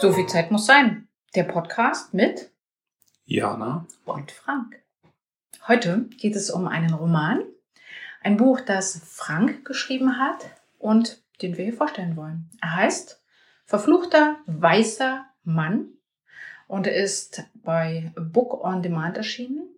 So viel Zeit muss sein. Der Podcast mit Jana und Frank. Heute geht es um einen Roman, ein Buch, das Frank geschrieben hat und den wir hier vorstellen wollen. Er heißt Verfluchter weißer Mann und ist bei Book on Demand erschienen.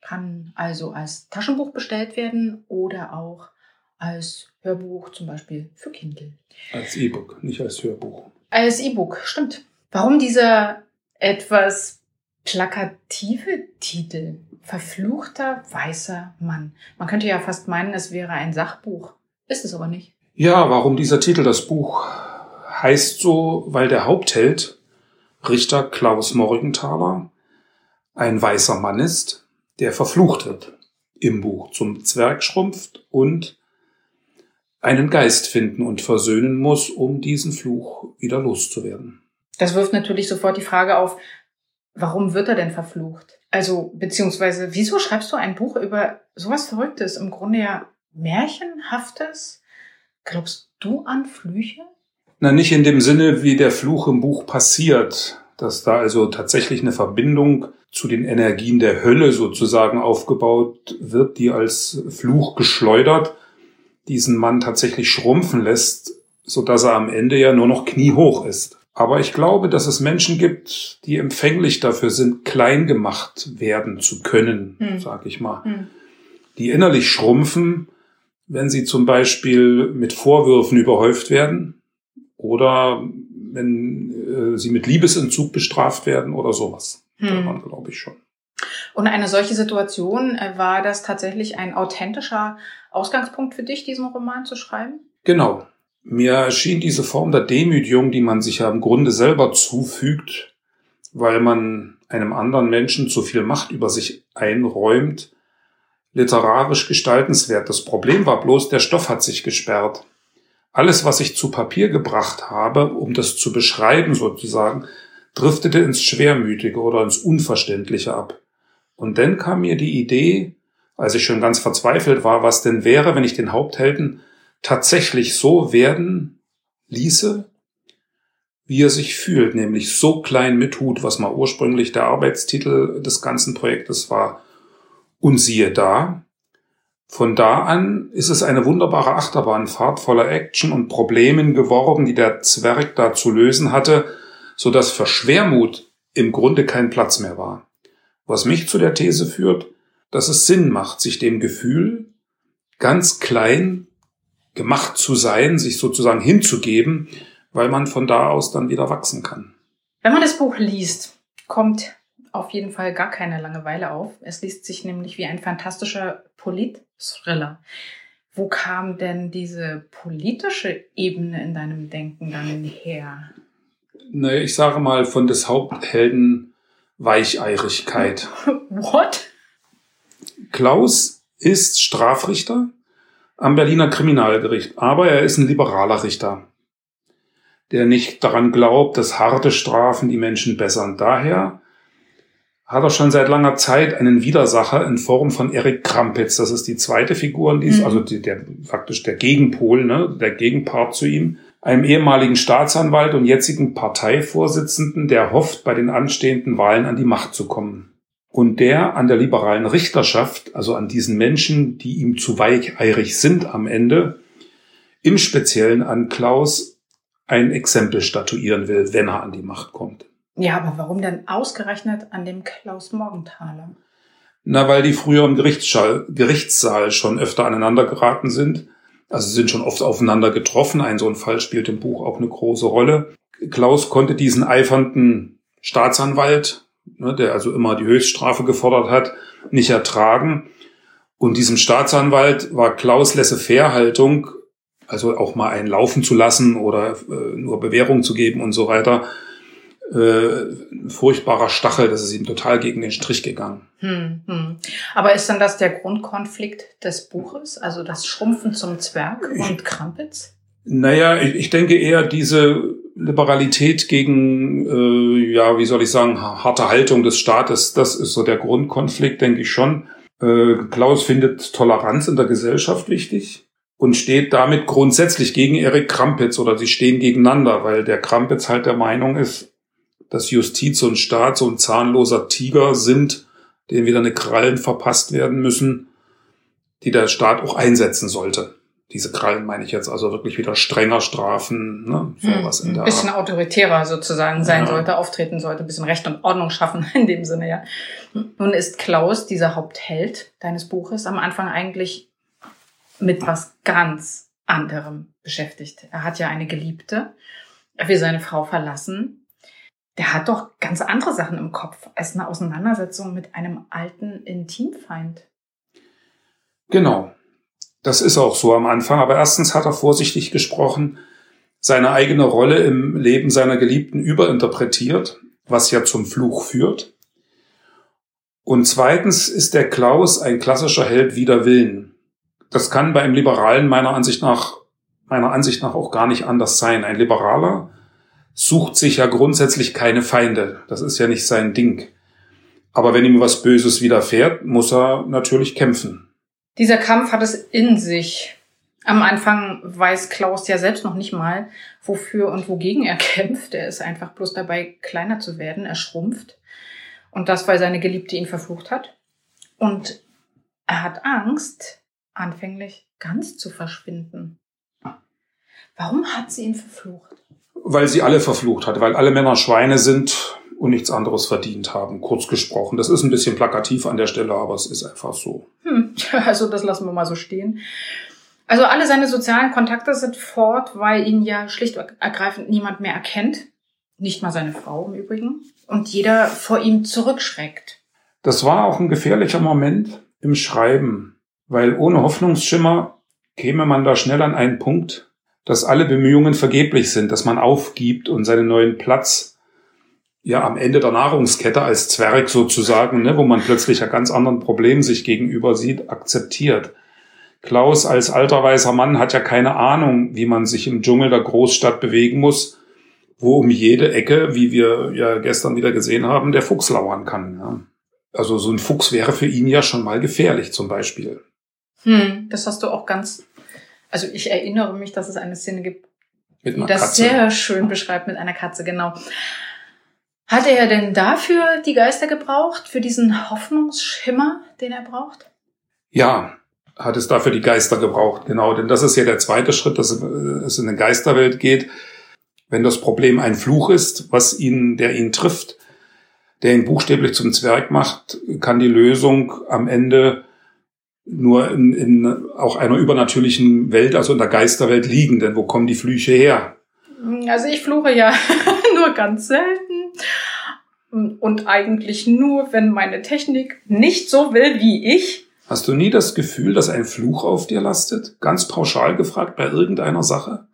Kann also als Taschenbuch bestellt werden oder auch als Hörbuch, zum Beispiel für Kindle. Als E-Book, nicht als Hörbuch. Als E-Book, stimmt. Warum dieser etwas plakative Titel? Verfluchter weißer Mann. Man könnte ja fast meinen, es wäre ein Sachbuch. Ist es aber nicht. Ja, warum dieser Titel? Das Buch heißt so, weil der Hauptheld, Richter Klaus Morgenthaler, ein weißer Mann ist, der verflucht wird im Buch, zum Zwerg schrumpft und einen Geist finden und versöhnen muss, um diesen Fluch wieder loszuwerden. Das wirft natürlich sofort die Frage auf, warum wird er denn verflucht? Also, beziehungsweise, wieso schreibst du ein Buch über sowas Verrücktes, im Grunde ja Märchenhaftes? Glaubst du an Flüche? Na, nicht in dem Sinne, wie der Fluch im Buch passiert, dass da also tatsächlich eine Verbindung zu den Energien der Hölle sozusagen aufgebaut wird, die als Fluch geschleudert diesen Mann tatsächlich schrumpfen lässt, so dass er am Ende ja nur noch kniehoch ist. Aber ich glaube, dass es Menschen gibt, die empfänglich dafür sind, klein gemacht werden zu können, hm. sag ich mal. Hm. Die innerlich schrumpfen, wenn sie zum Beispiel mit Vorwürfen überhäuft werden oder wenn äh, sie mit Liebesentzug bestraft werden oder sowas. Hm. Daran glaube ich schon. Und eine solche Situation, äh, war das tatsächlich ein authentischer Ausgangspunkt für dich, diesen Roman zu schreiben? Genau. Mir erschien diese Form der Demütigung, die man sich ja im Grunde selber zufügt, weil man einem anderen Menschen zu viel Macht über sich einräumt, literarisch gestaltenswert. Das Problem war bloß, der Stoff hat sich gesperrt. Alles, was ich zu Papier gebracht habe, um das zu beschreiben sozusagen, driftete ins Schwermütige oder ins Unverständliche ab. Und dann kam mir die Idee, als ich schon ganz verzweifelt war, was denn wäre, wenn ich den Haupthelden tatsächlich so werden ließe, wie er sich fühlt, nämlich so klein mit Hut, was mal ursprünglich der Arbeitstitel des ganzen Projektes war. Und siehe da, von da an ist es eine wunderbare Achterbahnfahrt voller Action und Problemen geworden, die der Zwerg da zu lösen hatte, so dass für Schwermut im Grunde kein Platz mehr war. Was mich zu der These führt, dass es Sinn macht, sich dem Gefühl, ganz klein gemacht zu sein, sich sozusagen hinzugeben, weil man von da aus dann wieder wachsen kann. Wenn man das Buch liest, kommt auf jeden Fall gar keine Langeweile auf. Es liest sich nämlich wie ein fantastischer Polit-Thriller. Wo kam denn diese politische Ebene in deinem Denken dann her? Naja, ich sage mal von des Haupthelden Weicheirigkeit. What? Klaus ist Strafrichter am Berliner Kriminalgericht, aber er ist ein liberaler Richter, der nicht daran glaubt, dass harte Strafen die Menschen bessern. Daher hat er schon seit langer Zeit einen Widersacher in Form von Erik Krampitz. Das ist die zweite Figur, die ist mhm. also die, der faktisch der Gegenpol, ne, der Gegenpart zu ihm einem ehemaligen Staatsanwalt und jetzigen Parteivorsitzenden, der hofft, bei den anstehenden Wahlen an die Macht zu kommen. Und der an der liberalen Richterschaft, also an diesen Menschen, die ihm zu weicheirig sind am Ende, im Speziellen an Klaus ein Exempel statuieren will, wenn er an die Macht kommt. Ja, aber warum denn ausgerechnet an dem Klaus Morgenthaler? Na, weil die früher im Gerichtssaal, Gerichtssaal schon öfter aneinander geraten sind also sind schon oft aufeinander getroffen. Ein so ein Fall spielt im Buch auch eine große Rolle. Klaus konnte diesen eifernden Staatsanwalt, ne, der also immer die Höchststrafe gefordert hat, nicht ertragen. Und diesem Staatsanwalt war Klaus Laissez-faire-Haltung, also auch mal einen laufen zu lassen oder äh, nur Bewährung zu geben und so weiter, äh, furchtbarer Stachel, das ist ihm total gegen den Strich gegangen. Hm, hm. Aber ist dann das der Grundkonflikt des Buches, also das Schrumpfen zum Zwerg und Krampitz? Naja, ich, ich denke eher diese Liberalität gegen, äh, ja, wie soll ich sagen, harte Haltung des Staates, das ist so der Grundkonflikt, denke ich schon. Äh, Klaus findet Toleranz in der Gesellschaft wichtig und steht damit grundsätzlich gegen Erik Krampitz oder sie stehen gegeneinander, weil der Krampitz halt der Meinung ist, dass Justiz und Staat so ein zahnloser Tiger sind, dem wieder eine Krallen verpasst werden müssen, die der Staat auch einsetzen sollte. Diese Krallen meine ich jetzt also wirklich wieder strenger strafen, ne, sowas hm, in der Ein bisschen Art. autoritärer sozusagen sein ja. sollte, auftreten sollte, ein bisschen Recht und Ordnung schaffen in dem Sinne, ja. Nun ist Klaus, dieser Hauptheld deines Buches, am Anfang eigentlich mit was ganz anderem beschäftigt. Er hat ja eine Geliebte, er will seine Frau verlassen. Der hat doch ganz andere Sachen im Kopf als eine Auseinandersetzung mit einem alten Intimfeind. Genau. Das ist auch so am Anfang. Aber erstens hat er vorsichtig gesprochen, seine eigene Rolle im Leben seiner Geliebten überinterpretiert, was ja zum Fluch führt. Und zweitens ist der Klaus ein klassischer Held wider Willen. Das kann bei einem Liberalen meiner Ansicht nach, meiner Ansicht nach auch gar nicht anders sein. Ein Liberaler sucht sich ja grundsätzlich keine Feinde. Das ist ja nicht sein Ding. Aber wenn ihm was Böses widerfährt, muss er natürlich kämpfen. Dieser Kampf hat es in sich. Am Anfang weiß Klaus ja selbst noch nicht mal, wofür und wogegen er kämpft. Er ist einfach bloß dabei, kleiner zu werden. Er schrumpft. Und das, weil seine Geliebte ihn verflucht hat. Und er hat Angst, anfänglich ganz zu verschwinden. Warum hat sie ihn verflucht? Weil sie alle verflucht hat, weil alle Männer Schweine sind und nichts anderes verdient haben, kurz gesprochen. Das ist ein bisschen plakativ an der Stelle, aber es ist einfach so. Hm, also das lassen wir mal so stehen. Also alle seine sozialen Kontakte sind fort, weil ihn ja schlicht und ergreifend niemand mehr erkennt. Nicht mal seine Frau im Übrigen. Und jeder vor ihm zurückschreckt. Das war auch ein gefährlicher Moment im Schreiben, weil ohne Hoffnungsschimmer käme man da schnell an einen Punkt, dass alle Bemühungen vergeblich sind, dass man aufgibt und seinen neuen Platz ja am Ende der Nahrungskette als Zwerg sozusagen, ne, wo man plötzlich ja ganz anderen Problemen sich gegenüber sieht, akzeptiert. Klaus als alter weißer Mann hat ja keine Ahnung, wie man sich im Dschungel der Großstadt bewegen muss, wo um jede Ecke, wie wir ja gestern wieder gesehen haben, der Fuchs lauern kann. Ja. Also so ein Fuchs wäre für ihn ja schon mal gefährlich zum Beispiel. Hm, das hast du auch ganz, also ich erinnere mich, dass es eine Szene gibt, die das Katze. sehr schön beschreibt mit einer Katze, genau. Hatte er denn dafür die Geister gebraucht, für diesen Hoffnungsschimmer, den er braucht? Ja, hat es dafür die Geister gebraucht, genau. Denn das ist ja der zweite Schritt, dass es in eine Geisterwelt geht. Wenn das Problem ein Fluch ist, was ihn, der ihn trifft, der ihn buchstäblich zum Zwerg macht, kann die Lösung am Ende nur in, in auch einer übernatürlichen Welt, also in der Geisterwelt liegen. Denn wo kommen die Flüche her? Also ich fluche ja nur ganz selten und eigentlich nur, wenn meine Technik nicht so will wie ich. Hast du nie das Gefühl, dass ein Fluch auf dir lastet? Ganz pauschal gefragt bei irgendeiner Sache?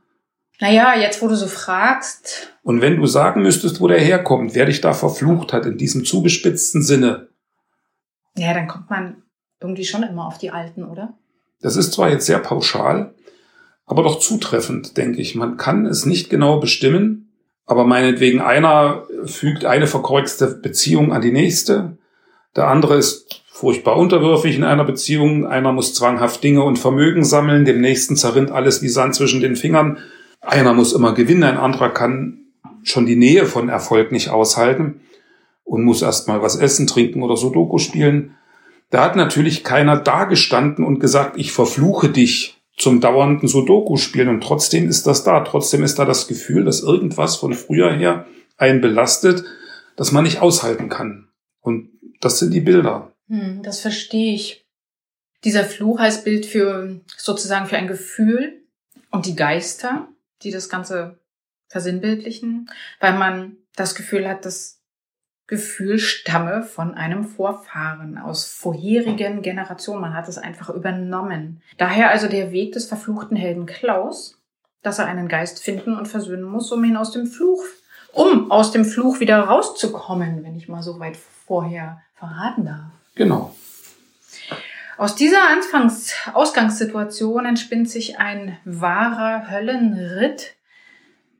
Naja, jetzt wo du so fragst. Und wenn du sagen müsstest, wo der herkommt, wer dich da verflucht hat, in diesem zugespitzten Sinne. Ja, dann kommt man irgendwie schon immer auf die Alten, oder? Das ist zwar jetzt sehr pauschal, aber doch zutreffend, denke ich. Man kann es nicht genau bestimmen, aber meinetwegen einer fügt eine verkorkste Beziehung an die nächste, der andere ist furchtbar unterwürfig in einer Beziehung, einer muss zwanghaft Dinge und Vermögen sammeln, dem nächsten zerrinnt alles wie Sand zwischen den Fingern, einer muss immer gewinnen, ein anderer kann schon die Nähe von Erfolg nicht aushalten und muss erstmal was essen, trinken oder Sudoku spielen. Da hat natürlich keiner dagestanden und gesagt, ich verfluche dich zum dauernden Sudoku spielen und trotzdem ist das da. Trotzdem ist da das Gefühl, dass irgendwas von früher her einen belastet, das man nicht aushalten kann. Und das sind die Bilder. Hm, das verstehe ich. Dieser Fluch heißt Bild für sozusagen für ein Gefühl und die Geister, die das Ganze versinnbildlichen, weil man das Gefühl hat, dass Gefühl stamme von einem Vorfahren aus vorherigen Generationen. Man hat es einfach übernommen. Daher also der Weg des verfluchten Helden Klaus, dass er einen Geist finden und versöhnen muss, um ihn aus dem Fluch, um aus dem Fluch wieder rauszukommen, wenn ich mal so weit vorher verraten darf. Genau. Aus dieser Anfangs Ausgangssituation entspinnt sich ein wahrer Höllenritt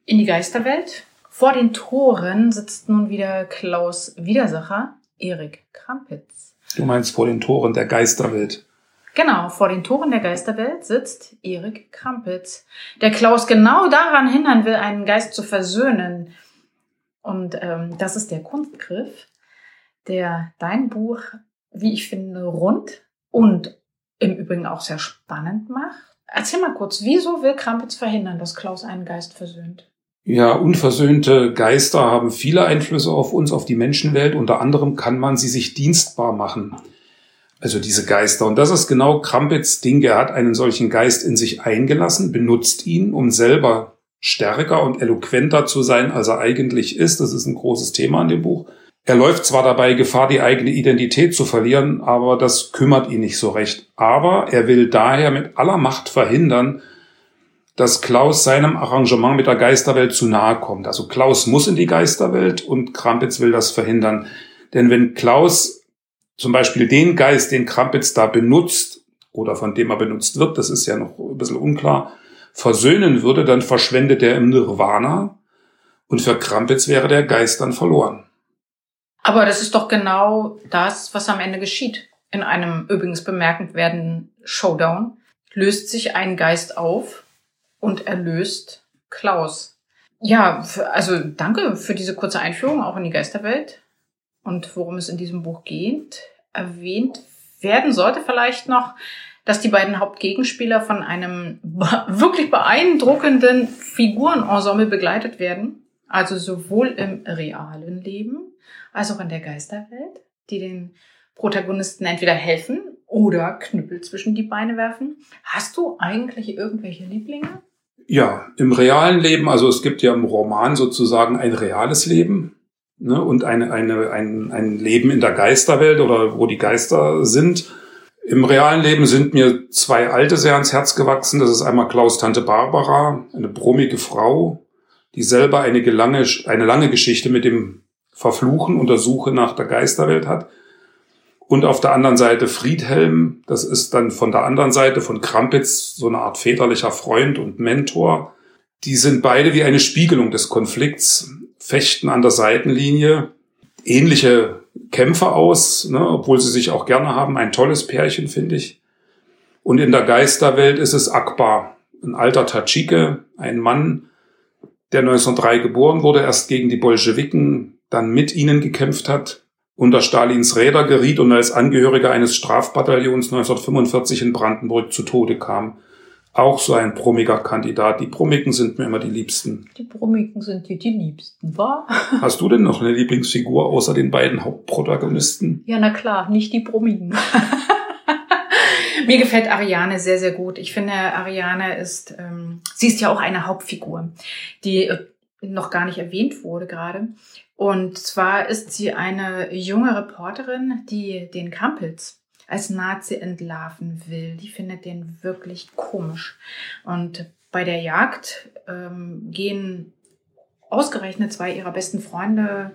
in die Geisterwelt vor den Toren sitzt nun wieder Klaus Widersacher, Erik Krampitz. Du meinst vor den Toren der Geisterwelt. Genau, vor den Toren der Geisterwelt sitzt Erik Krampitz, der Klaus genau daran hindern will, einen Geist zu versöhnen. Und ähm, das ist der Kunstgriff, der dein Buch, wie ich finde, rund und im Übrigen auch sehr spannend macht. Erzähl mal kurz, wieso will Krampitz verhindern, dass Klaus einen Geist versöhnt? Ja, unversöhnte Geister haben viele Einflüsse auf uns, auf die Menschenwelt. Unter anderem kann man sie sich dienstbar machen. Also diese Geister. Und das ist genau Krampitz Ding. Er hat einen solchen Geist in sich eingelassen, benutzt ihn, um selber stärker und eloquenter zu sein, als er eigentlich ist. Das ist ein großes Thema in dem Buch. Er läuft zwar dabei Gefahr, die eigene Identität zu verlieren, aber das kümmert ihn nicht so recht. Aber er will daher mit aller Macht verhindern, dass Klaus seinem Arrangement mit der Geisterwelt zu nahe kommt. Also Klaus muss in die Geisterwelt und Krampitz will das verhindern. Denn wenn Klaus zum Beispiel den Geist, den Krampitz da benutzt oder von dem er benutzt wird, das ist ja noch ein bisschen unklar, versöhnen würde, dann verschwendet er im Nirvana und für Krampitz wäre der Geist dann verloren. Aber das ist doch genau das, was am Ende geschieht. In einem übrigens bemerkend werdenden Showdown löst sich ein Geist auf und erlöst Klaus. Ja, also danke für diese kurze Einführung auch in die Geisterwelt und worum es in diesem Buch geht. Erwähnt werden sollte vielleicht noch, dass die beiden Hauptgegenspieler von einem wirklich beeindruckenden Figurenensemble begleitet werden. Also sowohl im realen Leben als auch in der Geisterwelt, die den Protagonisten entweder helfen oder Knüppel zwischen die Beine werfen. Hast du eigentlich irgendwelche Lieblinge? Ja, im realen Leben, also es gibt ja im Roman sozusagen ein reales Leben ne, und eine, eine, ein, ein Leben in der Geisterwelt oder wo die Geister sind. Im realen Leben sind mir zwei Alte sehr ans Herz gewachsen. Das ist einmal Klaus Tante Barbara, eine brummige Frau, die selber eine lange, eine lange Geschichte mit dem Verfluchen und der Suche nach der Geisterwelt hat. Und auf der anderen Seite Friedhelm, das ist dann von der anderen Seite von Krampitz so eine Art väterlicher Freund und Mentor. Die sind beide wie eine Spiegelung des Konflikts, fechten an der Seitenlinie, ähnliche Kämpfer aus, ne, obwohl sie sich auch gerne haben. Ein tolles Pärchen, finde ich. Und in der Geisterwelt ist es Akbar, ein alter Tadschike, ein Mann, der 1903 geboren wurde, erst gegen die Bolschewiken, dann mit ihnen gekämpft hat, unter Stalins Räder geriet und als Angehöriger eines Strafbataillons 1945 in Brandenburg zu Tode kam. Auch so ein brummiger Kandidat. Die Brummigen sind mir immer die Liebsten. Die Brummigen sind dir die Liebsten, wahr? Hast du denn noch eine Lieblingsfigur außer den beiden Hauptprotagonisten? Ja, na klar, nicht die Brummigen. Mir gefällt Ariane sehr, sehr gut. Ich finde, Ariane ist, ähm, sie ist ja auch eine Hauptfigur, die äh, noch gar nicht erwähnt wurde gerade. Und zwar ist sie eine junge Reporterin, die den Krampels als Nazi entlarven will. Die findet den wirklich komisch. Und bei der Jagd ähm, gehen ausgerechnet zwei ihrer besten Freunde,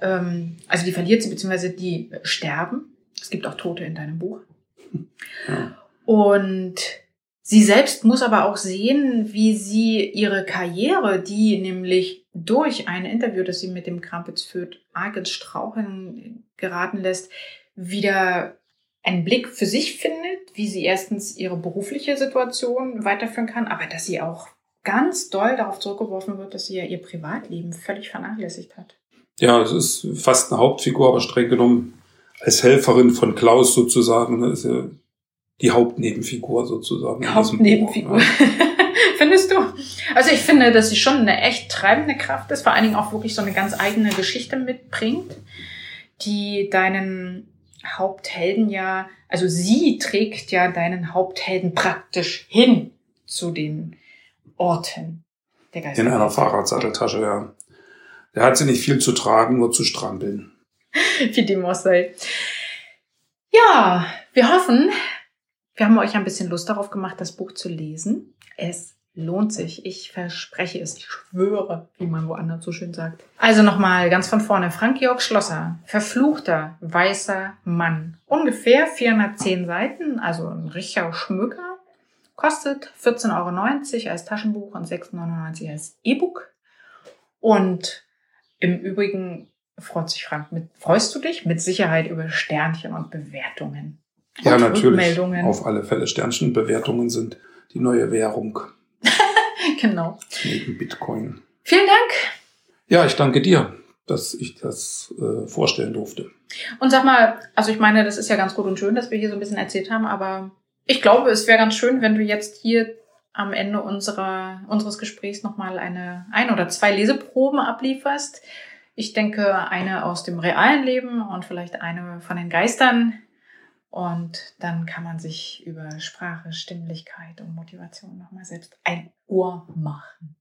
ähm, also die verliert sie, beziehungsweise die sterben. Es gibt auch Tote in deinem Buch. Ja. Und sie selbst muss aber auch sehen, wie sie ihre Karriere, die nämlich durch ein Interview, das sie mit dem Krampitz führt, arg ins Straucheln geraten lässt, wieder einen Blick für sich findet, wie sie erstens ihre berufliche Situation weiterführen kann, aber dass sie auch ganz doll darauf zurückgeworfen wird, dass sie ja ihr Privatleben völlig vernachlässigt hat. Ja, es ist fast eine Hauptfigur, aber streng genommen als Helferin von Klaus sozusagen, das ist ja die Hauptnebenfigur sozusagen. Hauptnebenfigur. Findest du? Also ich finde, dass sie schon eine echt treibende Kraft ist, vor allen Dingen auch wirklich so eine ganz eigene Geschichte mitbringt, die deinen Haupthelden ja, also sie trägt ja deinen Haupthelden praktisch hin zu den Orten der Geister. In einer Fahrradsatteltasche, ja. Der hat sie nicht viel zu tragen, nur zu strampeln. Wie dem auch sei. Ja, wir hoffen, wir haben euch ein bisschen Lust darauf gemacht, das Buch zu lesen. Es lohnt sich. Ich verspreche es, ich schwöre, wie man woanders so schön sagt. Also nochmal ganz von vorne. Frank-Georg Schlosser, verfluchter weißer Mann. Ungefähr 410 Seiten, also ein richtiger Schmücker. Kostet 14,90 Euro als Taschenbuch und 6,99 Euro als E-Book. Und im Übrigen freut sich Frank mit, freust du dich mit Sicherheit über Sternchen und Bewertungen. Ja, natürlich. Auf alle Fälle. Sternchenbewertungen sind die neue Währung. genau. Neben Bitcoin. Vielen Dank. Ja, ich danke dir, dass ich das äh, vorstellen durfte. Und sag mal, also ich meine, das ist ja ganz gut und schön, dass wir hier so ein bisschen erzählt haben, aber ich glaube, es wäre ganz schön, wenn du jetzt hier am Ende unserer, unseres Gesprächs nochmal eine, ein oder zwei Leseproben ablieferst. Ich denke, eine aus dem realen Leben und vielleicht eine von den Geistern. Und dann kann man sich über Sprache, Stimmlichkeit und Motivation nochmal selbst ein Ohr machen.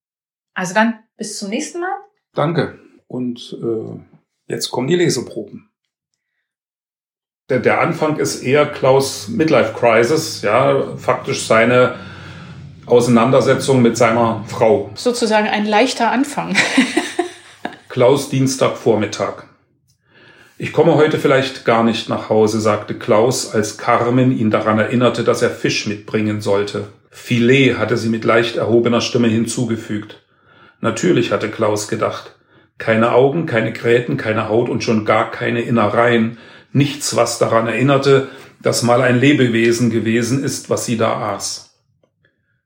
Also dann bis zum nächsten Mal. Danke. Und äh, jetzt kommen die Leseproben. Der, der Anfang ist eher Klaus Midlife Crisis, ja, faktisch seine Auseinandersetzung mit seiner Frau. Sozusagen ein leichter Anfang. Klaus Dienstagvormittag. Ich komme heute vielleicht gar nicht nach Hause, sagte Klaus, als Carmen ihn daran erinnerte, dass er Fisch mitbringen sollte. Filet hatte sie mit leicht erhobener Stimme hinzugefügt. Natürlich hatte Klaus gedacht. Keine Augen, keine Gräten, keine Haut und schon gar keine Innereien. Nichts, was daran erinnerte, dass mal ein Lebewesen gewesen ist, was sie da aß.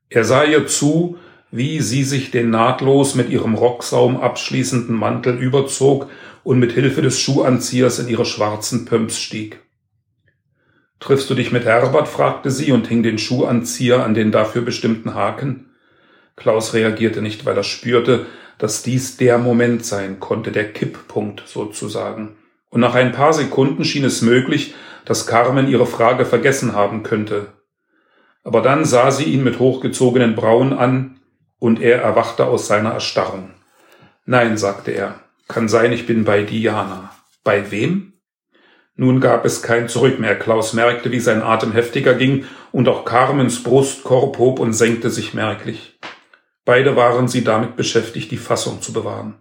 Er sah ihr zu, wie sie sich den nahtlos mit ihrem Rocksaum abschließenden Mantel überzog und mit Hilfe des Schuhanziehers in ihre schwarzen Pumps stieg. Triffst du dich mit Herbert? fragte sie und hing den Schuhanzieher an den dafür bestimmten Haken. Klaus reagierte nicht, weil er spürte, dass dies der Moment sein konnte, der Kipppunkt sozusagen. Und nach ein paar Sekunden schien es möglich, dass Carmen ihre Frage vergessen haben könnte. Aber dann sah sie ihn mit hochgezogenen Brauen an, und er erwachte aus seiner Erstarrung. Nein, sagte er, kann sein, ich bin bei Diana. Bei wem? Nun gab es kein Zurück mehr. Klaus merkte, wie sein Atem heftiger ging, und auch Carmens Brustkorb hob und senkte sich merklich. Beide waren sie damit beschäftigt, die Fassung zu bewahren.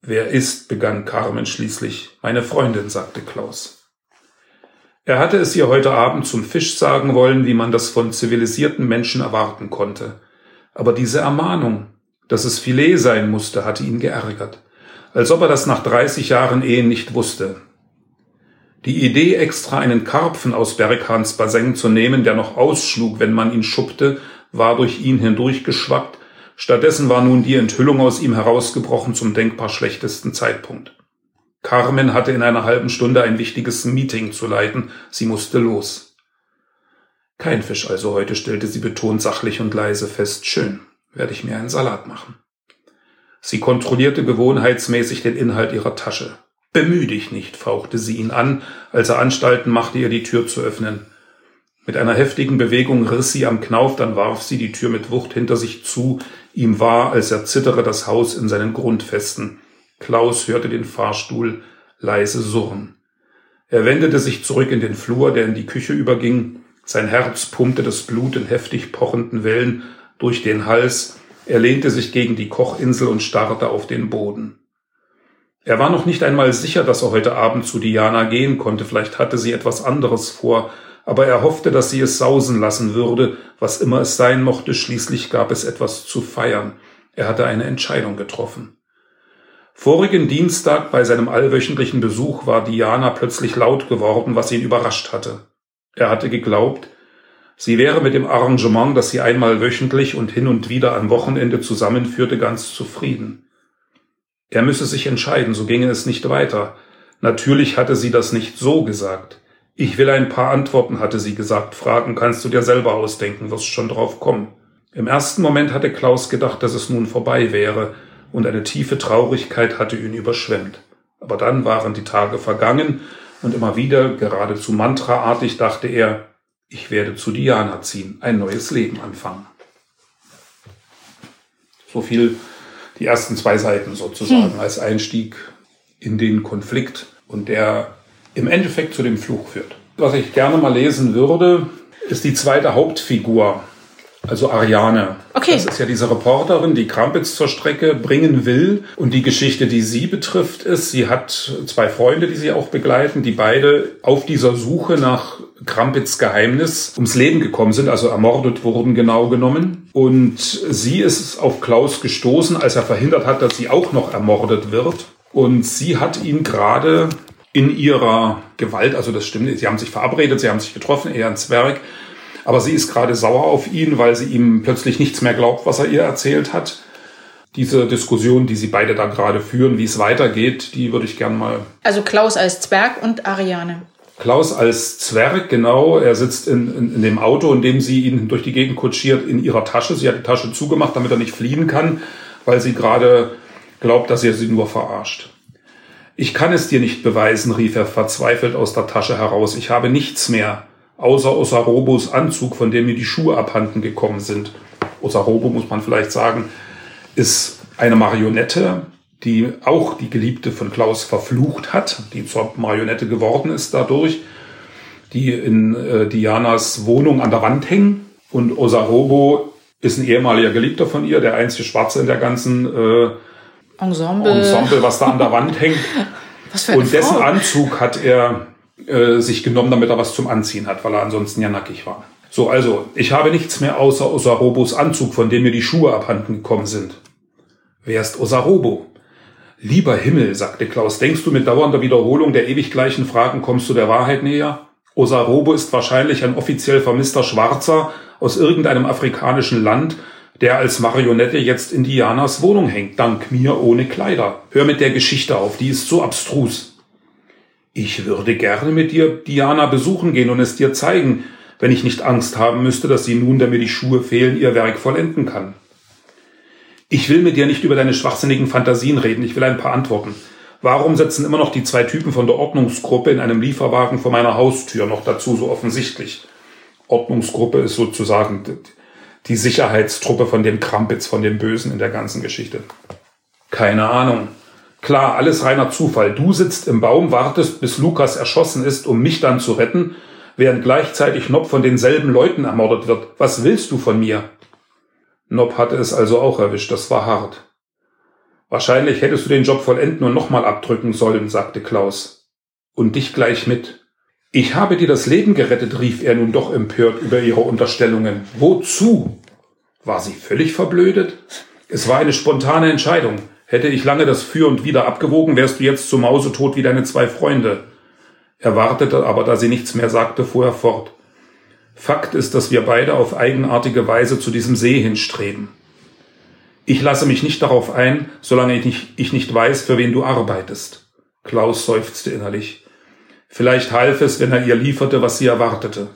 Wer ist, begann Carmen schließlich. Meine Freundin, sagte Klaus. Er hatte es ihr heute Abend zum Fisch sagen wollen, wie man das von zivilisierten Menschen erwarten konnte. Aber diese Ermahnung, dass es Filet sein musste, hatte ihn geärgert. Als ob er das nach 30 Jahren Ehen nicht wusste. Die Idee, extra einen Karpfen aus Berghans Bassin zu nehmen, der noch ausschlug, wenn man ihn schuppte, war durch ihn hindurchgeschwappt. Stattdessen war nun die Enthüllung aus ihm herausgebrochen zum denkbar schlechtesten Zeitpunkt. Carmen hatte in einer halben Stunde ein wichtiges Meeting zu leiten. Sie musste los. Kein Fisch also heute, stellte sie betont sachlich und leise fest. Schön, werde ich mir einen Salat machen. Sie kontrollierte gewohnheitsmäßig den Inhalt ihrer Tasche. Bemüh dich nicht, fauchte sie ihn an, als er Anstalten machte, ihr die Tür zu öffnen. Mit einer heftigen Bewegung riss sie am Knauf, dann warf sie die Tür mit Wucht hinter sich zu. Ihm war, als er zittere, das Haus in seinen Grundfesten. Klaus hörte den Fahrstuhl leise surren. Er wendete sich zurück in den Flur, der in die Küche überging, sein Herz pumpte das Blut in heftig pochenden Wellen durch den Hals. Er lehnte sich gegen die Kochinsel und starrte auf den Boden. Er war noch nicht einmal sicher, dass er heute Abend zu Diana gehen konnte. Vielleicht hatte sie etwas anderes vor, aber er hoffte, dass sie es sausen lassen würde, was immer es sein mochte. Schließlich gab es etwas zu feiern. Er hatte eine Entscheidung getroffen. Vorigen Dienstag bei seinem allwöchentlichen Besuch war Diana plötzlich laut geworden, was ihn überrascht hatte. Er hatte geglaubt, sie wäre mit dem Arrangement, das sie einmal wöchentlich und hin und wieder am Wochenende zusammenführte, ganz zufrieden. Er müsse sich entscheiden, so ginge es nicht weiter. Natürlich hatte sie das nicht so gesagt. Ich will ein paar Antworten, hatte sie gesagt. Fragen kannst du dir selber ausdenken, wirst schon drauf kommen. Im ersten Moment hatte Klaus gedacht, dass es nun vorbei wäre, und eine tiefe Traurigkeit hatte ihn überschwemmt. Aber dann waren die Tage vergangen, und immer wieder, geradezu mantraartig, dachte er, ich werde zu Diana ziehen, ein neues Leben anfangen. So viel die ersten zwei Seiten sozusagen hm. als Einstieg in den Konflikt und der im Endeffekt zu dem Fluch führt. Was ich gerne mal lesen würde, ist die zweite Hauptfigur also Ariane. Okay. Das ist ja diese Reporterin, die Krampitz zur Strecke bringen will. Und die Geschichte, die sie betrifft, ist, sie hat zwei Freunde, die sie auch begleiten, die beide auf dieser Suche nach Krampitz Geheimnis ums Leben gekommen sind, also ermordet wurden genau genommen. Und sie ist auf Klaus gestoßen, als er verhindert hat, dass sie auch noch ermordet wird. Und sie hat ihn gerade in ihrer Gewalt, also das stimmt, sie haben sich verabredet, sie haben sich getroffen, er ein Zwerg, aber sie ist gerade sauer auf ihn, weil sie ihm plötzlich nichts mehr glaubt, was er ihr erzählt hat. Diese Diskussion, die sie beide da gerade führen, wie es weitergeht, die würde ich gern mal. Also Klaus als Zwerg und Ariane. Klaus als Zwerg, genau. Er sitzt in, in, in dem Auto, in dem sie ihn durch die Gegend kutschiert, in ihrer Tasche. Sie hat die Tasche zugemacht, damit er nicht fliehen kann, weil sie gerade glaubt, dass er sie nur verarscht. Ich kann es dir nicht beweisen, rief er verzweifelt aus der Tasche heraus. Ich habe nichts mehr, außer Osarobos Anzug, von dem mir die Schuhe abhanden gekommen sind. Osarobo, muss man vielleicht sagen, ist eine Marionette, die auch die Geliebte von Klaus verflucht hat, die zur Marionette geworden ist dadurch, die in äh, Dianas Wohnung an der Wand hängen. Und Osarobo ist ein ehemaliger Geliebter von ihr, der einzige Schwarze in der ganzen äh, Ensemble. Ensemble, was da an der Wand hängt. Und dessen. Anzug hat er äh, sich genommen, damit er was zum Anziehen hat, weil er ansonsten ja nackig war. So, also, ich habe nichts mehr außer Osarobos Anzug, von dem mir die Schuhe abhanden gekommen sind. Wer ist Osarobo? Lieber Himmel, sagte Klaus, denkst du mit dauernder Wiederholung der ewig gleichen Fragen kommst du der Wahrheit näher? Osarobo ist wahrscheinlich ein offiziell vermisster Schwarzer aus irgendeinem afrikanischen Land, der als Marionette jetzt in Dianas Wohnung hängt, dank mir ohne Kleider. Hör mit der Geschichte auf, die ist so abstrus. Ich würde gerne mit dir Diana besuchen gehen und es dir zeigen, wenn ich nicht Angst haben müsste, dass sie nun, da mir die Schuhe fehlen, ihr Werk vollenden kann. Ich will mit dir nicht über deine schwachsinnigen Fantasien reden, ich will ein paar Antworten. Warum sitzen immer noch die zwei Typen von der Ordnungsgruppe in einem Lieferwagen vor meiner Haustür, noch dazu so offensichtlich? Ordnungsgruppe ist sozusagen die Sicherheitstruppe von dem Krampitz, von dem Bösen in der ganzen Geschichte. Keine Ahnung. Klar, alles reiner Zufall. Du sitzt im Baum, wartest, bis Lukas erschossen ist, um mich dann zu retten, während gleichzeitig Nob von denselben Leuten ermordet wird. Was willst du von mir? Nob hatte es also auch erwischt, das war hart. Wahrscheinlich hättest du den Job vollenden und nochmal abdrücken sollen, sagte Klaus. Und dich gleich mit. Ich habe dir das Leben gerettet, rief er nun doch empört über ihre Unterstellungen. Wozu? War sie völlig verblödet? Es war eine spontane Entscheidung. Hätte ich lange das Für und Wider abgewogen, wärst du jetzt so mausetot wie deine zwei Freunde. Er wartete aber, da sie nichts mehr sagte, fuhr er fort. Fakt ist, dass wir beide auf eigenartige Weise zu diesem See hinstreben. Ich lasse mich nicht darauf ein, solange ich nicht, ich nicht weiß, für wen du arbeitest. Klaus seufzte innerlich. Vielleicht half es, wenn er ihr lieferte, was sie erwartete.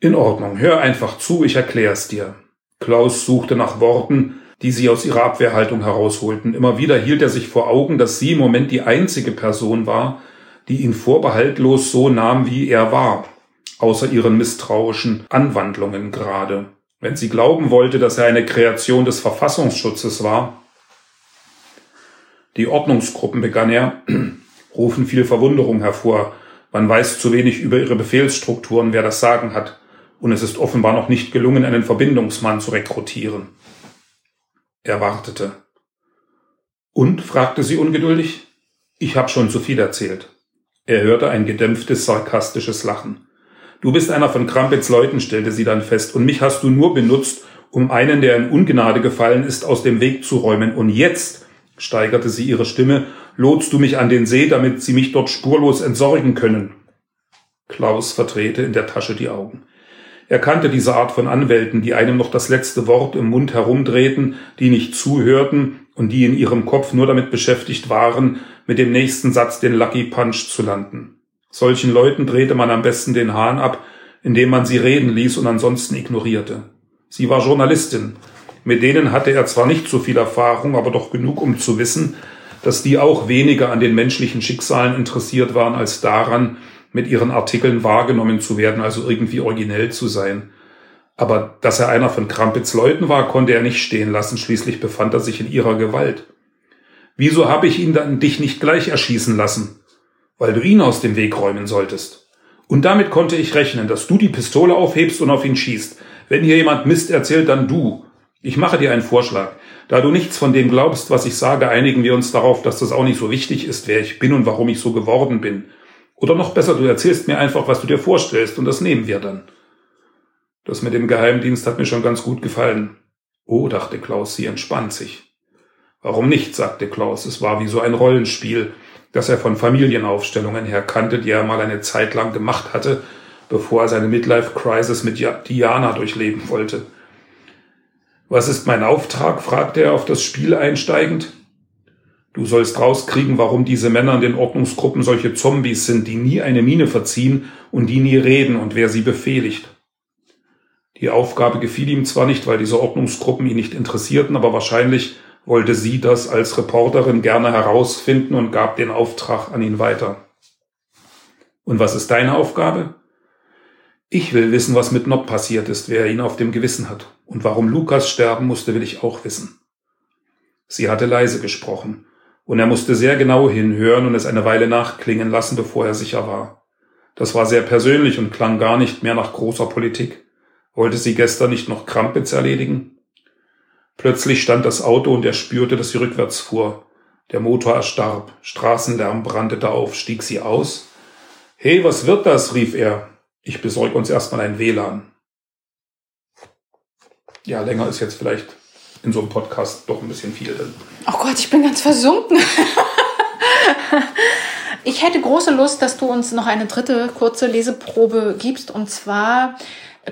In Ordnung, hör einfach zu, ich erklär's dir. Klaus suchte nach Worten, die sie aus ihrer Abwehrhaltung herausholten. Immer wieder hielt er sich vor Augen, dass sie im Moment die einzige Person war, die ihn vorbehaltlos so nahm, wie er war, außer ihren misstrauischen Anwandlungen gerade. Wenn sie glauben wollte, dass er eine Kreation des Verfassungsschutzes war, die Ordnungsgruppen, begann er, rufen viel Verwunderung hervor. Man weiß zu wenig über ihre Befehlsstrukturen, wer das Sagen hat, und es ist offenbar noch nicht gelungen, einen Verbindungsmann zu rekrutieren. Er wartete. Und? fragte sie ungeduldig. Ich habe schon zu viel erzählt. Er hörte ein gedämpftes, sarkastisches Lachen. Du bist einer von Krampets Leuten, stellte sie dann fest, und mich hast du nur benutzt, um einen, der in Ungnade gefallen ist, aus dem Weg zu räumen. Und jetzt, steigerte sie ihre Stimme, lotst du mich an den See, damit sie mich dort spurlos entsorgen können. Klaus verdrehte in der Tasche die Augen. Er kannte diese Art von Anwälten, die einem noch das letzte Wort im Mund herumdrehten, die nicht zuhörten und die in ihrem Kopf nur damit beschäftigt waren, mit dem nächsten Satz den Lucky Punch zu landen. Solchen Leuten drehte man am besten den Hahn ab, indem man sie reden ließ und ansonsten ignorierte. Sie war Journalistin. Mit denen hatte er zwar nicht so viel Erfahrung, aber doch genug, um zu wissen, dass die auch weniger an den menschlichen Schicksalen interessiert waren als daran, mit ihren Artikeln wahrgenommen zu werden, also irgendwie originell zu sein. Aber dass er einer von Krampits Leuten war, konnte er nicht stehen lassen, schließlich befand er sich in ihrer Gewalt. Wieso habe ich ihn dann dich nicht gleich erschießen lassen? Weil du ihn aus dem Weg räumen solltest. Und damit konnte ich rechnen, dass du die Pistole aufhebst und auf ihn schießt. Wenn hier jemand Mist erzählt, dann du. Ich mache dir einen Vorschlag. Da du nichts von dem glaubst, was ich sage, einigen wir uns darauf, dass das auch nicht so wichtig ist, wer ich bin und warum ich so geworden bin. Oder noch besser, du erzählst mir einfach, was du dir vorstellst, und das nehmen wir dann. Das mit dem Geheimdienst hat mir schon ganz gut gefallen. Oh, dachte Klaus, sie entspannt sich. Warum nicht, sagte Klaus, es war wie so ein Rollenspiel. das er von Familienaufstellungen her kannte, die er mal eine Zeit lang gemacht hatte, bevor er seine Midlife-Crisis mit Diana durchleben wollte. Was ist mein Auftrag? fragte er auf das Spiel einsteigend. Du sollst rauskriegen, warum diese Männer in den Ordnungsgruppen solche Zombies sind, die nie eine Miene verziehen und die nie reden und wer sie befehligt. Die Aufgabe gefiel ihm zwar nicht, weil diese Ordnungsgruppen ihn nicht interessierten, aber wahrscheinlich wollte sie das als Reporterin gerne herausfinden und gab den Auftrag an ihn weiter. Und was ist deine Aufgabe? Ich will wissen, was mit Nob passiert ist, wer ihn auf dem Gewissen hat. Und warum Lukas sterben musste, will ich auch wissen. Sie hatte leise gesprochen, und er musste sehr genau hinhören und es eine Weile nachklingen lassen, bevor er sicher war. Das war sehr persönlich und klang gar nicht mehr nach großer Politik. Wollte sie gestern nicht noch Krampitz erledigen? Plötzlich stand das Auto und er spürte, dass sie rückwärts fuhr. Der Motor erstarb, Straßenlärm brandete auf, stieg sie aus. Hey, was wird das? rief er. Ich besorge uns erstmal ein WLAN. Ja, länger ist jetzt vielleicht in so einem Podcast doch ein bisschen viel. Oh Gott, ich bin ganz versunken. ich hätte große Lust, dass du uns noch eine dritte kurze Leseprobe gibst. Und zwar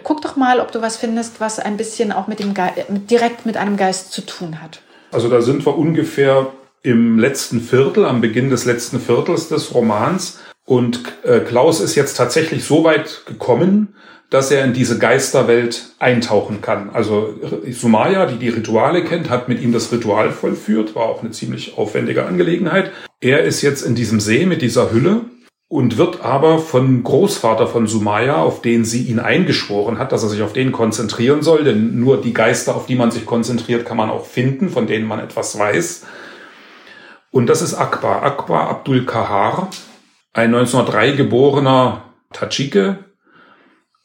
guck doch mal, ob du was findest, was ein bisschen auch mit dem Ge direkt mit einem Geist zu tun hat. Also da sind wir ungefähr im letzten Viertel, am Beginn des letzten Viertels des Romans. Und äh, Klaus ist jetzt tatsächlich so weit gekommen, dass er in diese Geisterwelt eintauchen kann. Also Sumaya, die die Rituale kennt, hat mit ihm das Ritual vollführt, war auch eine ziemlich aufwendige Angelegenheit. Er ist jetzt in diesem See mit dieser Hülle und wird aber von Großvater von Sumaya, auf den sie ihn eingeschworen hat, dass er sich auf den konzentrieren soll, denn nur die Geister, auf die man sich konzentriert, kann man auch finden, von denen man etwas weiß. Und das ist Akbar, Akbar Abdul Kahar, ein 1903 geborener Tadschike,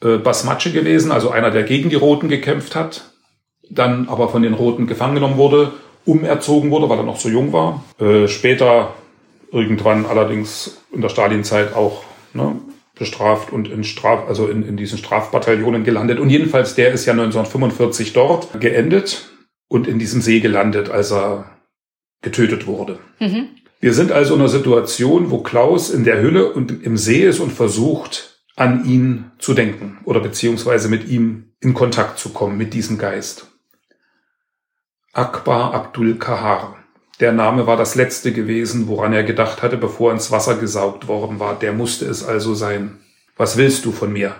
äh, Basmatsche gewesen, also einer, der gegen die Roten gekämpft hat, dann aber von den Roten gefangen genommen wurde, umerzogen wurde, weil er noch so jung war. Äh, später irgendwann allerdings in der Stalinzeit auch ne, bestraft und in Straf, also in, in diesen Strafbataillonen gelandet. Und jedenfalls, der ist ja 1945 dort geendet und in diesem See gelandet, als er getötet wurde. Mhm. Wir sind also in einer Situation, wo Klaus in der Hülle und im See ist und versucht, an ihn zu denken oder beziehungsweise mit ihm in Kontakt zu kommen, mit diesem Geist. Akbar Abdul Kahar. Der Name war das letzte gewesen, woran er gedacht hatte, bevor er ins Wasser gesaugt worden war. Der musste es also sein. Was willst du von mir?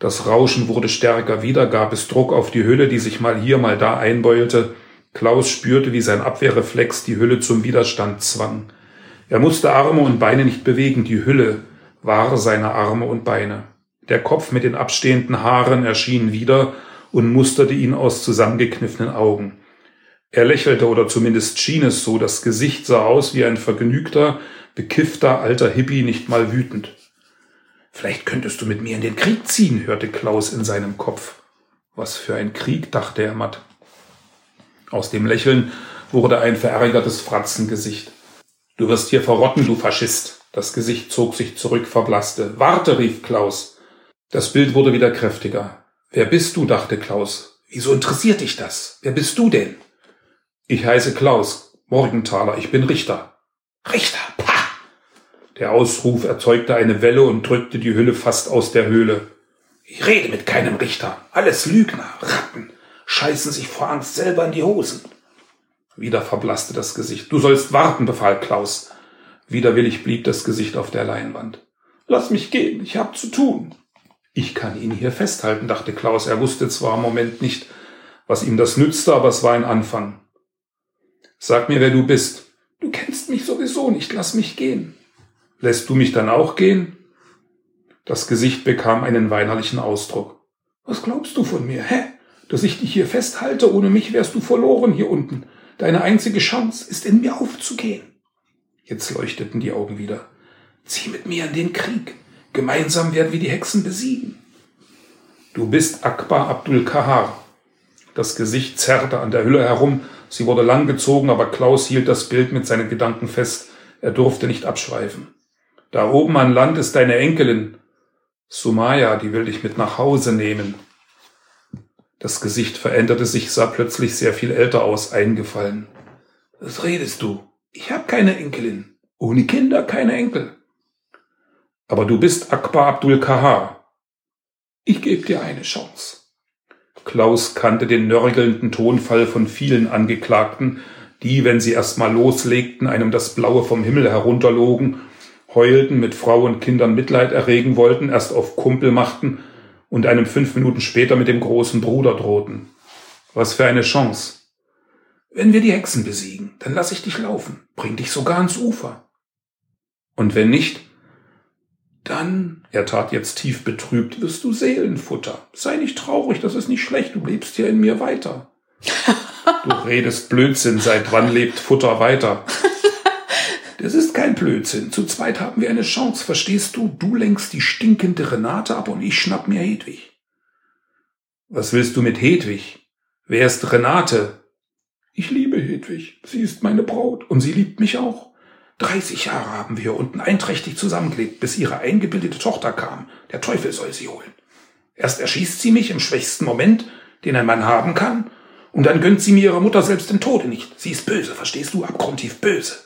Das Rauschen wurde stärker. Wieder gab es Druck auf die Hülle, die sich mal hier, mal da einbeulte. Klaus spürte, wie sein Abwehrreflex die Hülle zum Widerstand zwang. Er musste Arme und Beine nicht bewegen. Die Hülle, war seine Arme und Beine. Der Kopf mit den abstehenden Haaren erschien wieder und musterte ihn aus zusammengekniffenen Augen. Er lächelte oder zumindest schien es so, das Gesicht sah aus wie ein vergnügter, bekiffter alter Hippie, nicht mal wütend. Vielleicht könntest du mit mir in den Krieg ziehen, hörte Klaus in seinem Kopf. Was für ein Krieg, dachte er matt. Aus dem Lächeln wurde ein verärgertes Fratzengesicht. Du wirst hier verrotten, du Faschist. Das Gesicht zog sich zurück, verblasste. Warte, rief Klaus. Das Bild wurde wieder kräftiger. Wer bist du? dachte Klaus. Wieso interessiert dich das? Wer bist du denn? Ich heiße Klaus, Morgenthaler, ich bin Richter. Richter, pah! Der Ausruf erzeugte eine Welle und drückte die Hülle fast aus der Höhle. Ich rede mit keinem Richter. Alles Lügner, Ratten, scheißen sich vor Angst selber in die Hosen. Wieder verblasste das Gesicht. Du sollst warten, befahl Klaus. Widerwillig blieb das Gesicht auf der Leinwand. Lass mich gehen, ich hab zu tun. Ich kann ihn hier festhalten, dachte Klaus. Er wusste zwar im Moment nicht, was ihm das nützte, aber es war ein Anfang. Sag mir, wer du bist. Du kennst mich sowieso nicht, lass mich gehen. Lässt du mich dann auch gehen? Das Gesicht bekam einen weinerlichen Ausdruck. Was glaubst du von mir, hä? Dass ich dich hier festhalte, ohne mich wärst du verloren hier unten. Deine einzige Chance ist in mir aufzugehen. Jetzt leuchteten die Augen wieder. Zieh mit mir in den Krieg. Gemeinsam werden wir die Hexen besiegen. Du bist Akbar Abdul Kahar. Das Gesicht zerrte an der Hülle herum. Sie wurde langgezogen, aber Klaus hielt das Bild mit seinen Gedanken fest. Er durfte nicht abschweifen. Da oben an Land ist deine Enkelin. Sumaya, die will dich mit nach Hause nehmen. Das Gesicht veränderte sich, sah plötzlich sehr viel älter aus, eingefallen. Was redest du? Ich habe keine Enkelin. Ohne Kinder keine Enkel. Aber du bist Akbar Abdul Kahar. Ich gebe dir eine Chance. Klaus kannte den nörgelnden Tonfall von vielen Angeklagten, die, wenn sie erst mal loslegten, einem das Blaue vom Himmel herunterlogen, heulten, mit Frau und Kindern Mitleid erregen wollten, erst auf Kumpel machten und einem fünf Minuten später mit dem großen Bruder drohten. Was für eine Chance. Wenn wir die Hexen besiegen, dann lass ich dich laufen, bring dich sogar ans Ufer. Und wenn nicht, dann, er tat jetzt tief betrübt, wirst du Seelenfutter. Sei nicht traurig, das ist nicht schlecht, du lebst hier in mir weiter. Du redest Blödsinn, seit wann lebt Futter weiter? Das ist kein Blödsinn. Zu zweit haben wir eine Chance, verstehst du? Du lenkst die stinkende Renate ab und ich schnapp mir Hedwig. Was willst du mit Hedwig? Wer ist Renate? Ich liebe Hedwig. Sie ist meine Braut und sie liebt mich auch. 30 Jahre haben wir unten einträchtig zusammengelebt, bis ihre eingebildete Tochter kam. Der Teufel soll sie holen. Erst erschießt sie mich im schwächsten Moment, den ein Mann haben kann, und dann gönnt sie mir ihre Mutter selbst im Tode nicht. Sie ist böse, verstehst du? Abgrundtief böse.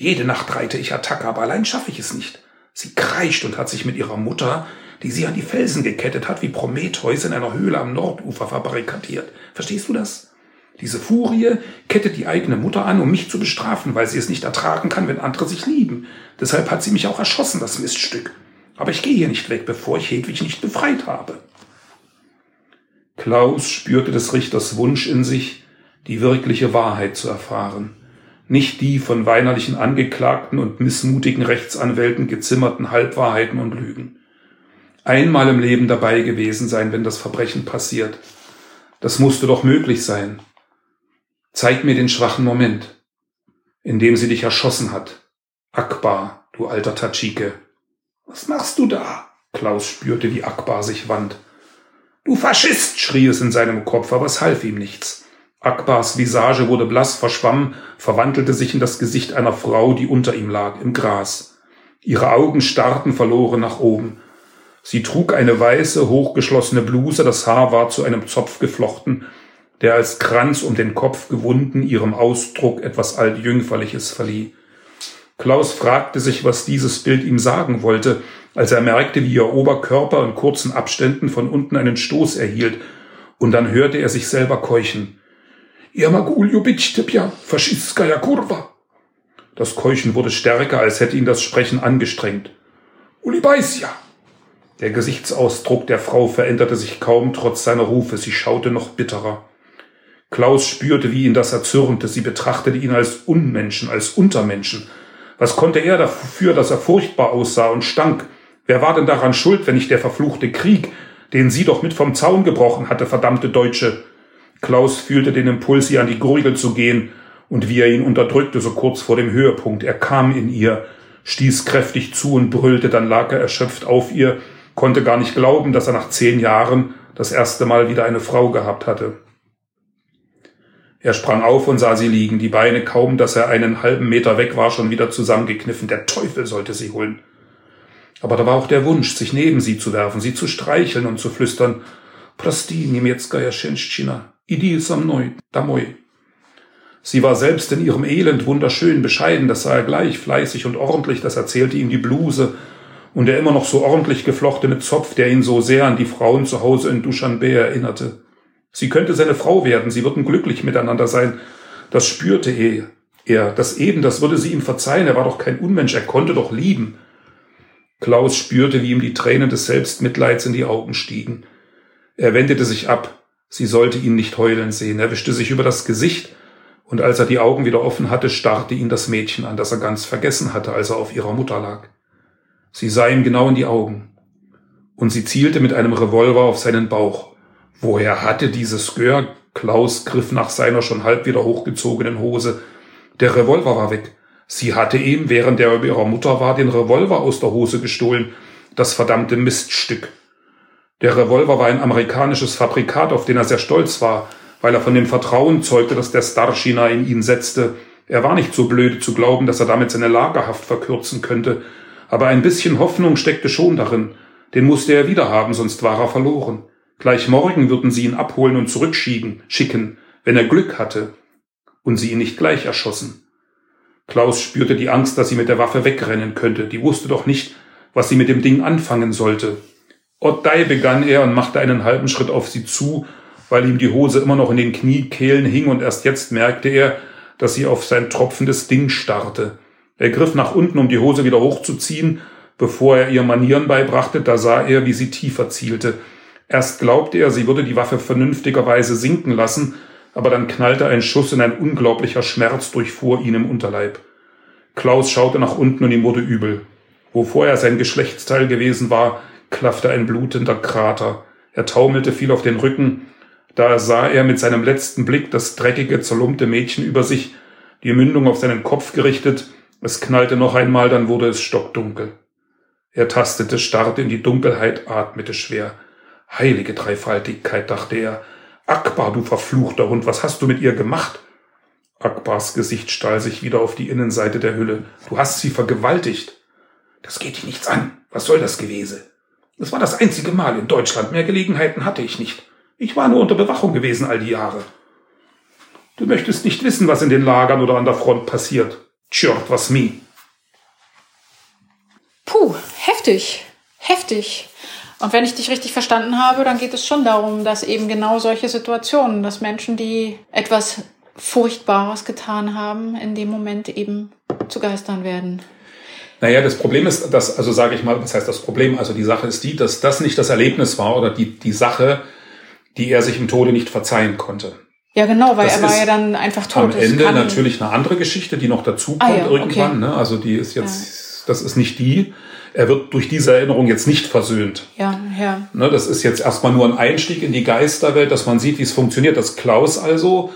Jede Nacht reite ich Attacke, aber allein schaffe ich es nicht. Sie kreischt und hat sich mit ihrer Mutter, die sie an die Felsen gekettet hat, wie Prometheus in einer Höhle am Nordufer verbarrikadiert. Verstehst du das? Diese Furie kettet die eigene Mutter an, um mich zu bestrafen, weil sie es nicht ertragen kann, wenn andere sich lieben. Deshalb hat sie mich auch erschossen, das Miststück. Aber ich gehe hier nicht weg, bevor ich Hedwig nicht befreit habe. Klaus spürte des Richters Wunsch in sich, die wirkliche Wahrheit zu erfahren, nicht die von weinerlichen Angeklagten und missmutigen Rechtsanwälten gezimmerten Halbwahrheiten und Lügen. Einmal im Leben dabei gewesen sein, wenn das Verbrechen passiert. Das musste doch möglich sein. Zeig mir den schwachen Moment, in dem sie dich erschossen hat. Akbar, du alter Tatschike. Was machst du da? Klaus spürte, wie Akbar sich wand. Du Faschist, schrie es in seinem Kopf, aber es half ihm nichts. Akbars Visage wurde blass, verschwamm, verwandelte sich in das Gesicht einer Frau, die unter ihm lag, im Gras. Ihre Augen starrten verloren nach oben. Sie trug eine weiße, hochgeschlossene Bluse, das Haar war zu einem Zopf geflochten, der als Kranz um den Kopf gewunden ihrem Ausdruck etwas altjüngferliches verlieh. Klaus fragte sich, was dieses Bild ihm sagen wollte, als er merkte, wie ihr Oberkörper in kurzen Abständen von unten einen Stoß erhielt, und dann hörte er sich selber keuchen. Ja ma Jamagulju Kurva. Das Keuchen wurde stärker, als hätte ihn das Sprechen angestrengt. Ulibaisja. Der Gesichtsausdruck der Frau veränderte sich kaum trotz seiner Rufe, sie schaute noch bitterer. Klaus spürte, wie ihn das erzürnte, sie betrachtete ihn als Unmenschen, als Untermenschen. Was konnte er dafür, dass er furchtbar aussah und stank? Wer war denn daran schuld, wenn nicht der verfluchte Krieg, den sie doch mit vom Zaun gebrochen hatte, verdammte Deutsche? Klaus fühlte den Impuls, ihr an die Gurgel zu gehen, und wie er ihn unterdrückte, so kurz vor dem Höhepunkt. Er kam in ihr, stieß kräftig zu und brüllte, dann lag er erschöpft auf ihr, konnte gar nicht glauben, dass er nach zehn Jahren das erste Mal wieder eine Frau gehabt hatte. Er sprang auf und sah sie liegen, die Beine kaum, dass er einen halben Meter weg war, schon wieder zusammengekniffen. Der Teufel sollte sie holen. Aber da war auch der Wunsch, sich neben sie zu werfen, sie zu streicheln und zu flüstern, Prosti, Mietskaja Schenschina. иди со мной, домой. Sie war selbst in ihrem Elend wunderschön, bescheiden, das sah er gleich, fleißig und ordentlich, das erzählte ihm die Bluse und der immer noch so ordentlich geflochtene Zopf, der ihn so sehr an die Frauen zu Hause in Duschanbe erinnerte. Sie könnte seine Frau werden, sie würden glücklich miteinander sein. Das spürte er. Er, das eben, das würde sie ihm verzeihen, er war doch kein Unmensch, er konnte doch lieben. Klaus spürte, wie ihm die Tränen des Selbstmitleids in die Augen stiegen. Er wendete sich ab, sie sollte ihn nicht heulen sehen, er wischte sich über das Gesicht, und als er die Augen wieder offen hatte, starrte ihn das Mädchen an, das er ganz vergessen hatte, als er auf ihrer Mutter lag. Sie sah ihm genau in die Augen, und sie zielte mit einem Revolver auf seinen Bauch. Woher hatte dieses Gör? Klaus griff nach seiner schon halb wieder hochgezogenen Hose. Der Revolver war weg. Sie hatte ihm, während er bei ihrer Mutter war, den Revolver aus der Hose gestohlen. Das verdammte Miststück. Der Revolver war ein amerikanisches Fabrikat, auf den er sehr stolz war, weil er von dem Vertrauen zeugte, das der Starschina in ihn setzte. Er war nicht so blöd zu glauben, dass er damit seine Lagerhaft verkürzen könnte. Aber ein bisschen Hoffnung steckte schon darin. Den musste er wieder haben, sonst war er verloren. Gleich morgen würden sie ihn abholen und zurückschieben, schicken, wenn er Glück hatte, und sie ihn nicht gleich erschossen. Klaus spürte die Angst, dass sie mit der Waffe wegrennen könnte. Die wusste doch nicht, was sie mit dem Ding anfangen sollte. Ottei begann er und machte einen halben Schritt auf sie zu, weil ihm die Hose immer noch in den Kniekehlen hing und erst jetzt merkte er, dass sie auf sein tropfendes Ding starrte. Er griff nach unten, um die Hose wieder hochzuziehen, bevor er ihr Manieren beibrachte, da sah er, wie sie tiefer zielte. Erst glaubte er, sie würde die Waffe vernünftigerweise sinken lassen, aber dann knallte ein Schuss und ein unglaublicher Schmerz durchfuhr ihn im Unterleib. Klaus schaute nach unten und ihm wurde übel. Wo vorher sein Geschlechtsteil gewesen war, klaffte ein blutender Krater. Er taumelte, fiel auf den Rücken. Da sah er mit seinem letzten Blick das dreckige, zerlumpte Mädchen über sich, die Mündung auf seinen Kopf gerichtet. Es knallte noch einmal, dann wurde es stockdunkel. Er tastete, starrte in die Dunkelheit, atmete schwer. Heilige Dreifaltigkeit, dachte er. Akbar, du verfluchter Hund, was hast du mit ihr gemacht? Akbars Gesicht stahl sich wieder auf die Innenseite der Hülle. Du hast sie vergewaltigt. Das geht dich nichts an. Was soll das gewesen? Es war das einzige Mal in Deutschland. Mehr Gelegenheiten hatte ich nicht. Ich war nur unter Bewachung gewesen all die Jahre. Du möchtest nicht wissen, was in den Lagern oder an der Front passiert. Tjört, was me. Puh, heftig. Heftig. Und wenn ich dich richtig verstanden habe, dann geht es schon darum, dass eben genau solche Situationen, dass Menschen, die etwas Furchtbares getan haben, in dem Moment eben zu Geistern werden. Naja, das Problem ist, dass, also sage ich mal, was heißt das Problem? Also die Sache ist die, dass das nicht das Erlebnis war oder die, die Sache, die er sich im Tode nicht verzeihen konnte. Ja, genau, weil das er war ja dann einfach tot. Am Ende natürlich eine andere Geschichte, die noch dazu kommt ah, ja, irgendwann. Okay. Ne? Also die ist jetzt, ja. das ist nicht die. Er wird durch diese Erinnerung jetzt nicht versöhnt. Ja, ja. Ne, das ist jetzt erstmal nur ein Einstieg in die Geisterwelt, dass man sieht, wie es funktioniert, dass Klaus also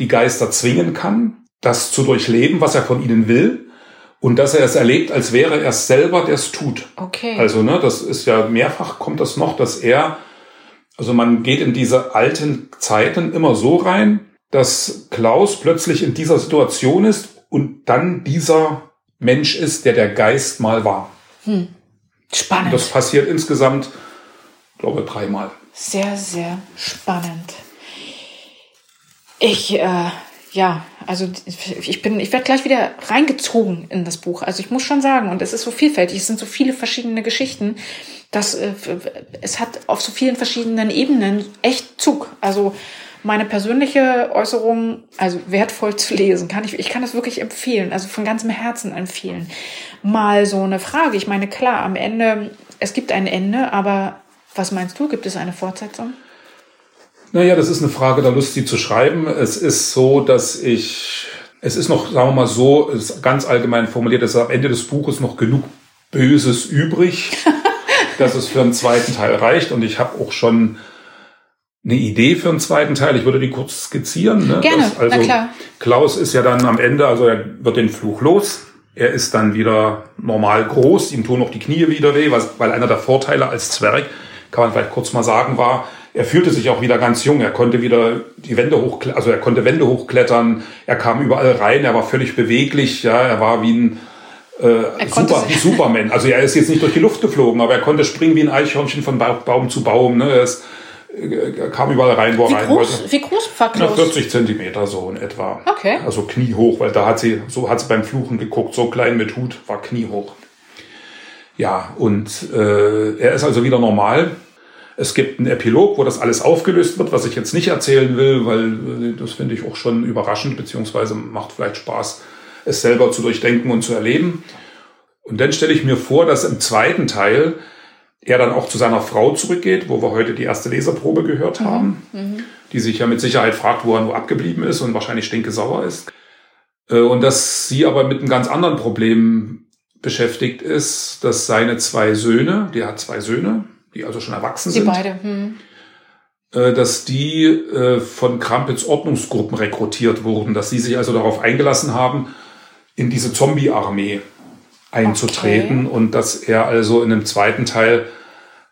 die Geister zwingen kann, das zu durchleben, was er von ihnen will und dass er es erlebt, als wäre er selber, der es tut. Okay. Also, ne, das ist ja mehrfach kommt das noch, dass er, also man geht in diese alten Zeiten immer so rein, dass Klaus plötzlich in dieser Situation ist und dann dieser Mensch ist, der der Geist mal war. Hm. Spannend. Und das passiert insgesamt, glaube ich, dreimal. Sehr, sehr spannend. Ich, äh, ja, also ich bin, ich werde gleich wieder reingezogen in das Buch. Also ich muss schon sagen, und es ist so vielfältig, es sind so viele verschiedene Geschichten, dass äh, es hat auf so vielen verschiedenen Ebenen echt Zug. Also meine persönliche Äußerung, also wertvoll zu lesen, kann ich, ich kann das wirklich empfehlen, also von ganzem Herzen empfehlen. Mal so eine Frage. Ich meine, klar, am Ende, es gibt ein Ende, aber was meinst du? Gibt es eine Fortsetzung? Naja, das ist eine Frage der Lust, sie zu schreiben. Es ist so, dass ich, es ist noch, sagen wir mal so, ganz allgemein formuliert, es ist am Ende des Buches noch genug Böses übrig, dass es für einen zweiten Teil reicht. Und ich habe auch schon eine Idee für einen zweiten Teil. Ich würde die kurz skizzieren. Ne? Gerne, das, also, na klar. Klaus ist ja dann am Ende, also er wird den Fluch los. Er ist dann wieder normal groß, ihm tun noch die Knie wieder weh, weil einer der Vorteile als Zwerg, kann man vielleicht kurz mal sagen, war, er fühlte sich auch wieder ganz jung. Er konnte wieder die Wände hoch, also er konnte Wände hochklettern. Er kam überall rein. Er war völlig beweglich. Ja, er war wie ein äh, Super, Superman. Also er ist jetzt nicht durch die Luft geflogen, aber er konnte springen wie ein Eichhörnchen von Baum zu Baum. Ne? Er, ist, er kam überall rein, wo er rein groß, wollte. Wie groß war Klaus? 40 Zentimeter so in etwa. Okay. Also kniehoch, weil da hat sie, so hat sie beim Fluchen geguckt. So klein mit Hut war kniehoch. Ja, und äh, er ist also wieder normal. Es gibt einen Epilog, wo das alles aufgelöst wird, was ich jetzt nicht erzählen will, weil äh, das finde ich auch schon überraschend, beziehungsweise macht vielleicht Spaß, es selber zu durchdenken und zu erleben. Und dann stelle ich mir vor, dass im zweiten Teil er dann auch zu seiner Frau zurückgeht, wo wir heute die erste Leserprobe gehört mhm. haben, mhm. die sich ja mit Sicherheit fragt, wo er nur abgeblieben ist und wahrscheinlich stinkesauer ist. Äh, und dass sie aber mit einem ganz anderen Problem beschäftigt ist, dass seine zwei Söhne, der hat zwei Söhne, die also schon erwachsen die sind. Die beide. Hm. Äh, dass die äh, von Krampitz Ordnungsgruppen rekrutiert wurden, dass sie sich also darauf eingelassen haben, in diese Zombie-Armee einzutreten okay. und dass er also in einem zweiten Teil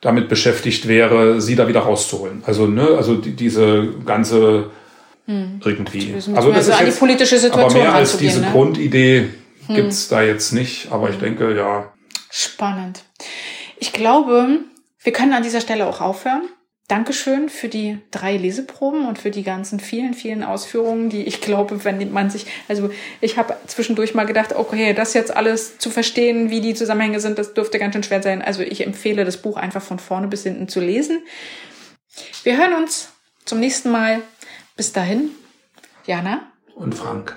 damit beschäftigt wäre, sie da wieder rauszuholen. Also, ne, also die, diese ganze hm. irgendwie. Also das ist jetzt, politische Situation aber mehr als diese ne? Grundidee hm. gibt's da jetzt nicht. Aber ich hm. denke, ja. Spannend. Ich glaube, wir können an dieser Stelle auch aufhören. Dankeschön für die drei Leseproben und für die ganzen vielen, vielen Ausführungen, die ich glaube, wenn man sich, also ich habe zwischendurch mal gedacht, okay, das jetzt alles zu verstehen, wie die Zusammenhänge sind, das dürfte ganz schön schwer sein. Also ich empfehle das Buch einfach von vorne bis hinten zu lesen. Wir hören uns zum nächsten Mal. Bis dahin, Jana und Frank.